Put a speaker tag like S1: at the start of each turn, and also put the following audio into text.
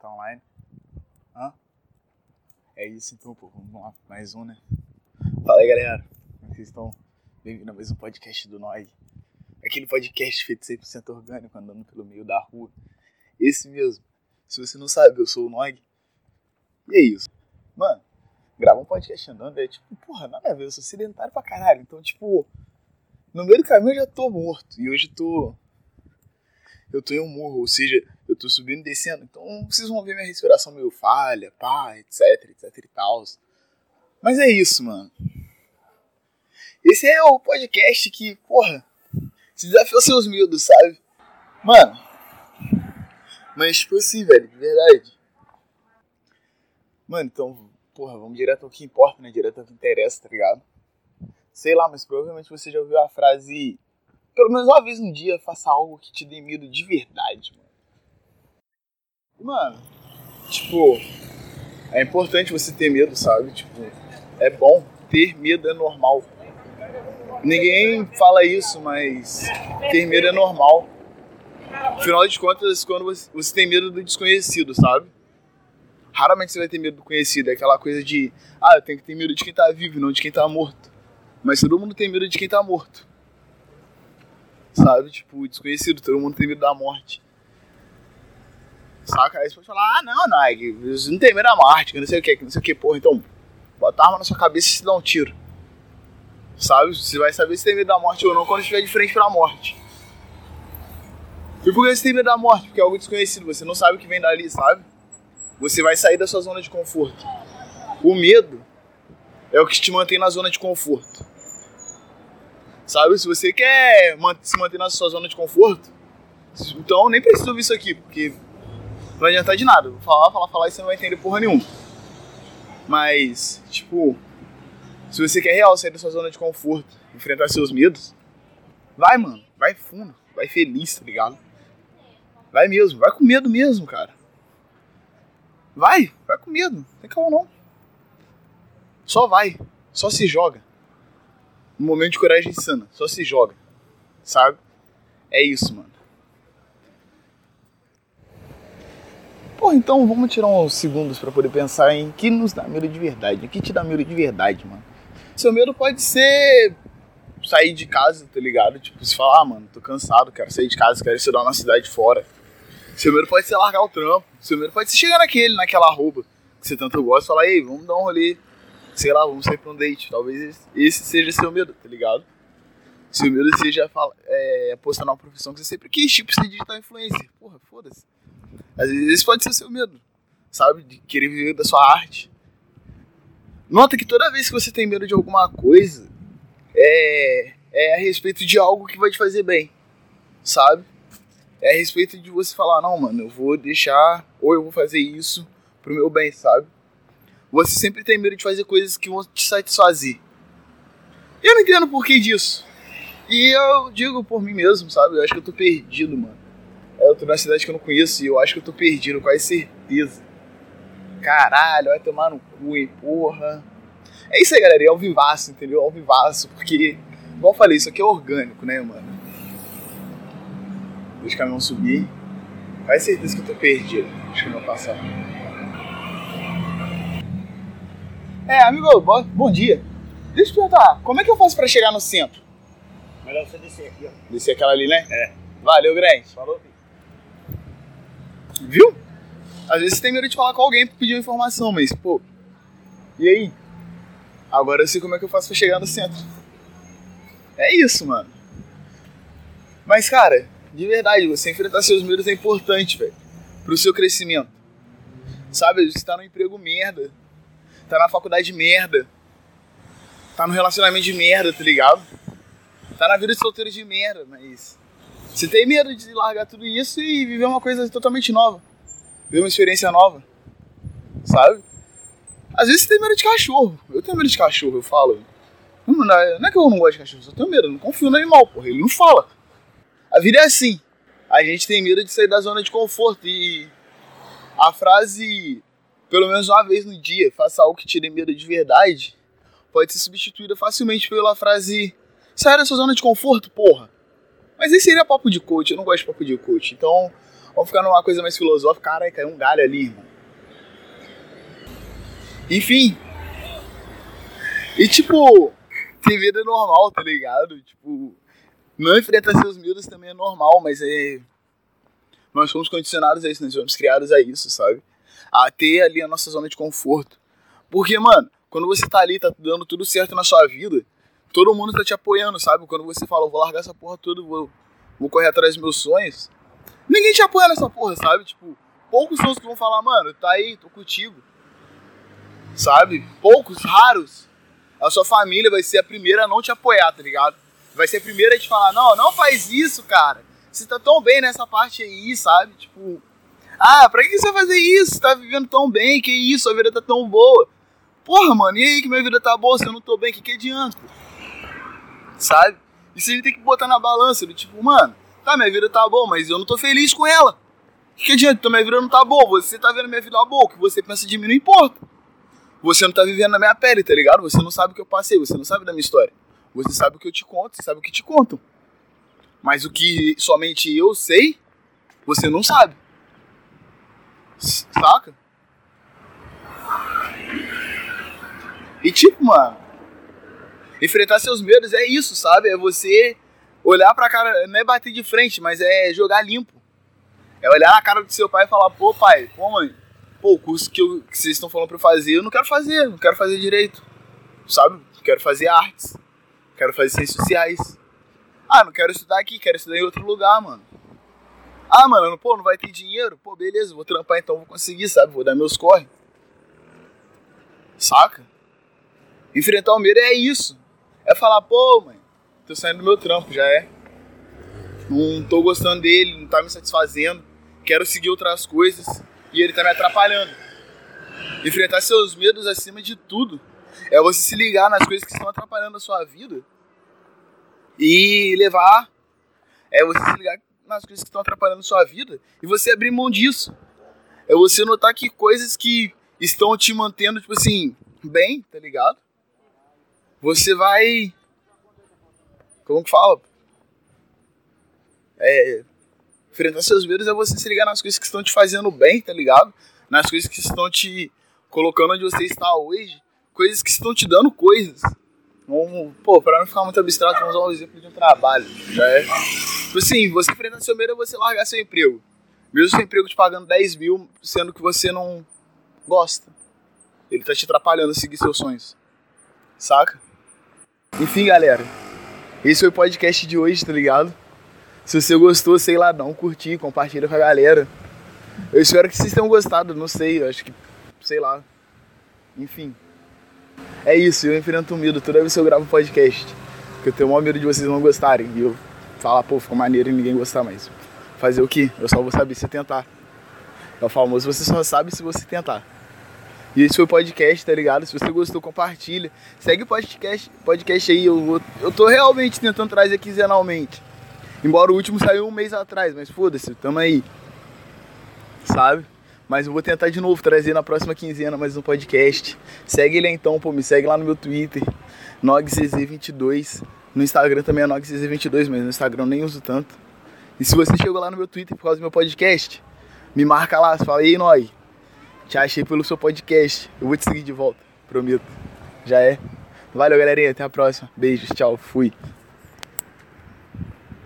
S1: Tá online? Hã? É isso então, pô. Vamos lá. Mais um, né? Fala aí, galera. Como vocês estão? Bem-vindo a mais um podcast do Nog. Aquele podcast feito 100% orgânico, andando pelo meio da rua. Esse mesmo. Se você não sabe, eu sou o Nog. E é isso. Mano, gravar um podcast andando é tipo, porra, nada a ver. Eu sou sedentário pra caralho. Então, tipo, no meio do caminho eu já tô morto. E hoje tô. Eu tô em um morro, ou seja, eu tô subindo e descendo. Então vocês vão ver minha respiração meio falha, pá, etc, etc e tal. Mas é isso, mano. Esse é o podcast que, porra, se desafiou seus medos, sabe? Mano. Mas, tipo assim, velho, de verdade. Mano, então, porra, vamos direto ao que importa, né? Direto ao que interessa, tá ligado? Sei lá, mas provavelmente você já ouviu a frase. Pelo menos uma vez no dia, faça algo que te dê medo de verdade, mano. Mano, tipo, é importante você ter medo, sabe? Tipo, é bom. Ter medo é normal. Ninguém fala isso, mas ter medo é normal. Afinal de contas, quando você, você tem medo do desconhecido, sabe? Raramente você vai ter medo do conhecido. É aquela coisa de, ah, eu tenho que ter medo de quem tá vivo, não de quem tá morto. Mas todo mundo tem medo de quem tá morto. Sabe? Tipo, desconhecido, todo mundo tem medo da morte. Saca? Aí você pode falar, ah, não, Nike, não tem medo da morte, que não sei o que, que não sei o que, porra. Então, bota a arma na sua cabeça e se dá um tiro. Sabe? Você vai saber se tem medo da morte ou não quando estiver de frente pra morte. E por que você tem medo da morte? Porque é algo desconhecido, você não sabe o que vem dali, sabe? Você vai sair da sua zona de conforto. O medo é o que te mantém na zona de conforto. Sabe? Se você quer se manter na sua zona de conforto, então nem precisa ouvir isso aqui, porque não vai adiantar de nada. Vou falar, falar, falar e você não vai entender porra nenhuma. Mas, tipo, se você quer real sair da sua zona de conforto, enfrentar seus medos, vai, mano. Vai fundo. Vai feliz, tá ligado? Vai mesmo. Vai com medo mesmo, cara. Vai. Vai com medo. Não tem calma não. Só vai. Só se joga. Um momento de coragem insana. Só se joga. Sabe? É isso, mano. Pô, então vamos tirar uns segundos para poder pensar em que nos dá medo de verdade. O que te dá medo de verdade, mano? Seu medo pode ser sair de casa, tá ligado? Tipo, se falar, ah, mano, tô cansado, quero sair de casa, quero estudar na cidade fora. Seu medo pode ser largar o trampo. Seu medo pode ser chegar naquele, naquela roupa que você tanto gosta e falar, ei, vamos dar um rolê. Sei lá, vamos sair pra um date. Talvez esse seja seu medo, tá ligado? Seu medo seja é, apostar numa profissão que você sempre quis, tipo ser digital influencer. Porra, foda-se. Às vezes pode ser seu medo, sabe? De querer viver da sua arte. Nota que toda vez que você tem medo de alguma coisa, é, é a respeito de algo que vai te fazer bem, sabe? É a respeito de você falar, não, mano, eu vou deixar, ou eu vou fazer isso pro meu bem, sabe? Você sempre tem medo de fazer coisas que vão te satisfazer. Eu não entendo o porquê disso. E eu digo por mim mesmo, sabe? Eu acho que eu tô perdido, mano. Eu tô na cidade que eu não conheço e eu acho que eu tô perdido, quase certeza. Caralho, vai tomar no cu, hein, porra. É isso aí, galera, é ao vivaço, entendeu? Ao vivaço, porque, igual eu falei, isso aqui é orgânico, né, mano? Deixa o caminhão subir. Quase certeza que eu tô perdido. Deixa o caminhão passar. É, amigo, bom, bom dia. Deixa eu te perguntar, como é que eu faço pra chegar no centro?
S2: Melhor você descer aqui, ó.
S1: Descer aquela ali, né?
S2: É.
S1: Valeu, grande.
S2: Falou.
S1: Viu? Às vezes você tem medo de falar com alguém pra pedir uma informação, mas, pô. E aí? Agora eu sei como é que eu faço pra chegar no centro. É isso, mano. Mas, cara, de verdade, você enfrentar seus medos é importante, velho. Pro seu crescimento. Sabe, você tá no emprego merda. Tá na faculdade merda. Tá no relacionamento de merda, tá ligado? Tá na vida de solteiro de merda, mas. Você tem medo de largar tudo isso e viver uma coisa totalmente nova. Viver uma experiência nova. Sabe? Às vezes você tem medo de cachorro. Eu tenho medo de cachorro, eu falo. Não é que eu não gosto de cachorro, eu tenho medo, eu não confio no animal, porra. Ele não fala. A vida é assim. A gente tem medo de sair da zona de conforto. E a frase, pelo menos uma vez no dia, faça algo que te dê medo de verdade, pode ser substituída facilmente pela frase sai da sua zona de conforto, porra. Mas esse seria papo de coach, eu não gosto de papo de coach. Então, Vamos ficar numa coisa mais filosófica. Caralho, caiu um galho ali, irmão. Enfim. E tipo, ter vida é normal, tá ligado? Tipo, não enfrentar seus medos também é normal, mas é. Nós fomos condicionados a isso, nós fomos criados a isso, sabe? A ter ali a nossa zona de conforto. Porque, mano, quando você tá ali, tá dando tudo certo na sua vida, todo mundo tá te apoiando, sabe? Quando você fala, vou largar essa porra toda, vou, vou correr atrás dos meus sonhos, ninguém te apoia nessa porra, sabe? Tipo, poucos são os que vão falar, mano, tá aí, tô contigo. Sabe? Poucos, raros. A sua família vai ser a primeira a não te apoiar, tá ligado? Vai ser a primeira a te falar, não, não faz isso, cara. Você tá tão bem nessa parte aí, sabe? Tipo, ah, pra que você vai fazer isso? Você tá vivendo tão bem, que isso, a vida tá tão boa. Porra, mano, e aí que minha vida tá boa, se eu não tô bem, que que adianta? Sabe? Isso a gente tem que botar na balança, do tipo, mano, tá, minha vida tá boa, mas eu não tô feliz com ela. Que que adianta? Então minha vida não tá boa, você tá vendo minha vida boa, o que você pensa de mim não importa. Você não tá vivendo na minha pele, tá ligado? Você não sabe o que eu passei, você não sabe da minha história. Você sabe o que eu te conto, você sabe o que te contam. Mas o que somente eu sei, você não sabe. Saca? E tipo, mano, enfrentar seus medos é isso, sabe? É você olhar pra cara, não é bater de frente, mas é jogar limpo. É olhar na cara do seu pai e falar, pô, pai, pô, mãe, pô, o curso que, eu, que vocês estão falando pra eu fazer, eu não quero fazer, não quero fazer direito. Sabe? Quero fazer artes. Quero fazer ciências sociais. Ah, não quero estudar aqui, quero estudar em outro lugar, mano. Ah, mano, pô, não vai ter dinheiro? Pô, beleza, vou trampar então, vou conseguir, sabe? Vou dar meus corre. Saca? Enfrentar o medo é isso. É falar, pô, mãe, tô saindo do meu trampo, já é. Não tô gostando dele, não tá me satisfazendo. Quero seguir outras coisas e ele tá me atrapalhando. Enfrentar seus medos acima de tudo é você se ligar nas coisas que estão atrapalhando a sua vida e levar. É você se ligar nas coisas que estão atrapalhando a sua vida e você abrir mão disso. É você notar que coisas que estão te mantendo, tipo assim, bem, tá ligado? Você vai. Como que fala? É. Enfrentar seus medos é você se ligar nas coisas que estão te fazendo bem, tá ligado? Nas coisas que estão te colocando onde você está hoje. Coisas que estão te dando coisas. Vamos, pô, pra não ficar muito abstrato, vamos usar um exemplo de um trabalho. Já é. Tipo assim, você enfrentar seu medo é você largar seu emprego. Mesmo seu emprego te pagando 10 mil, sendo que você não gosta. Ele tá te atrapalhando a seguir seus sonhos. Saca? Enfim, galera. Esse foi o podcast de hoje, tá ligado? Se você gostou, sei lá, dá um curtir, compartilha com a galera. Eu espero que vocês tenham gostado, não sei, acho que. sei lá. Enfim. É isso, eu enfrento o medo toda vez que eu gravo um podcast. Porque eu tenho o maior medo de vocês não gostarem. E eu falar, pô, ficou maneiro e ninguém gostar mais. Fazer o quê? Eu só vou saber se tentar. É o famoso, você só sabe se você tentar. E esse foi o podcast, tá ligado? Se você gostou, compartilha. Segue o podcast, podcast aí. Eu, eu tô realmente tentando trazer quinzenalmente. Embora o último saiu um mês atrás, mas foda-se, tamo aí. Sabe? Mas eu vou tentar de novo trazer na próxima quinzena mais um podcast. Segue ele então, pô, me segue lá no meu Twitter, NogZZ22. No Instagram também é NogZZ22, mas no Instagram nem uso tanto. E se você chegou lá no meu Twitter por causa do meu podcast, me marca lá, fala aí, Nog. Te achei pelo seu podcast. Eu vou te seguir de volta, prometo. Já é. Valeu, galerinha. Até a próxima. Beijos, tchau, fui.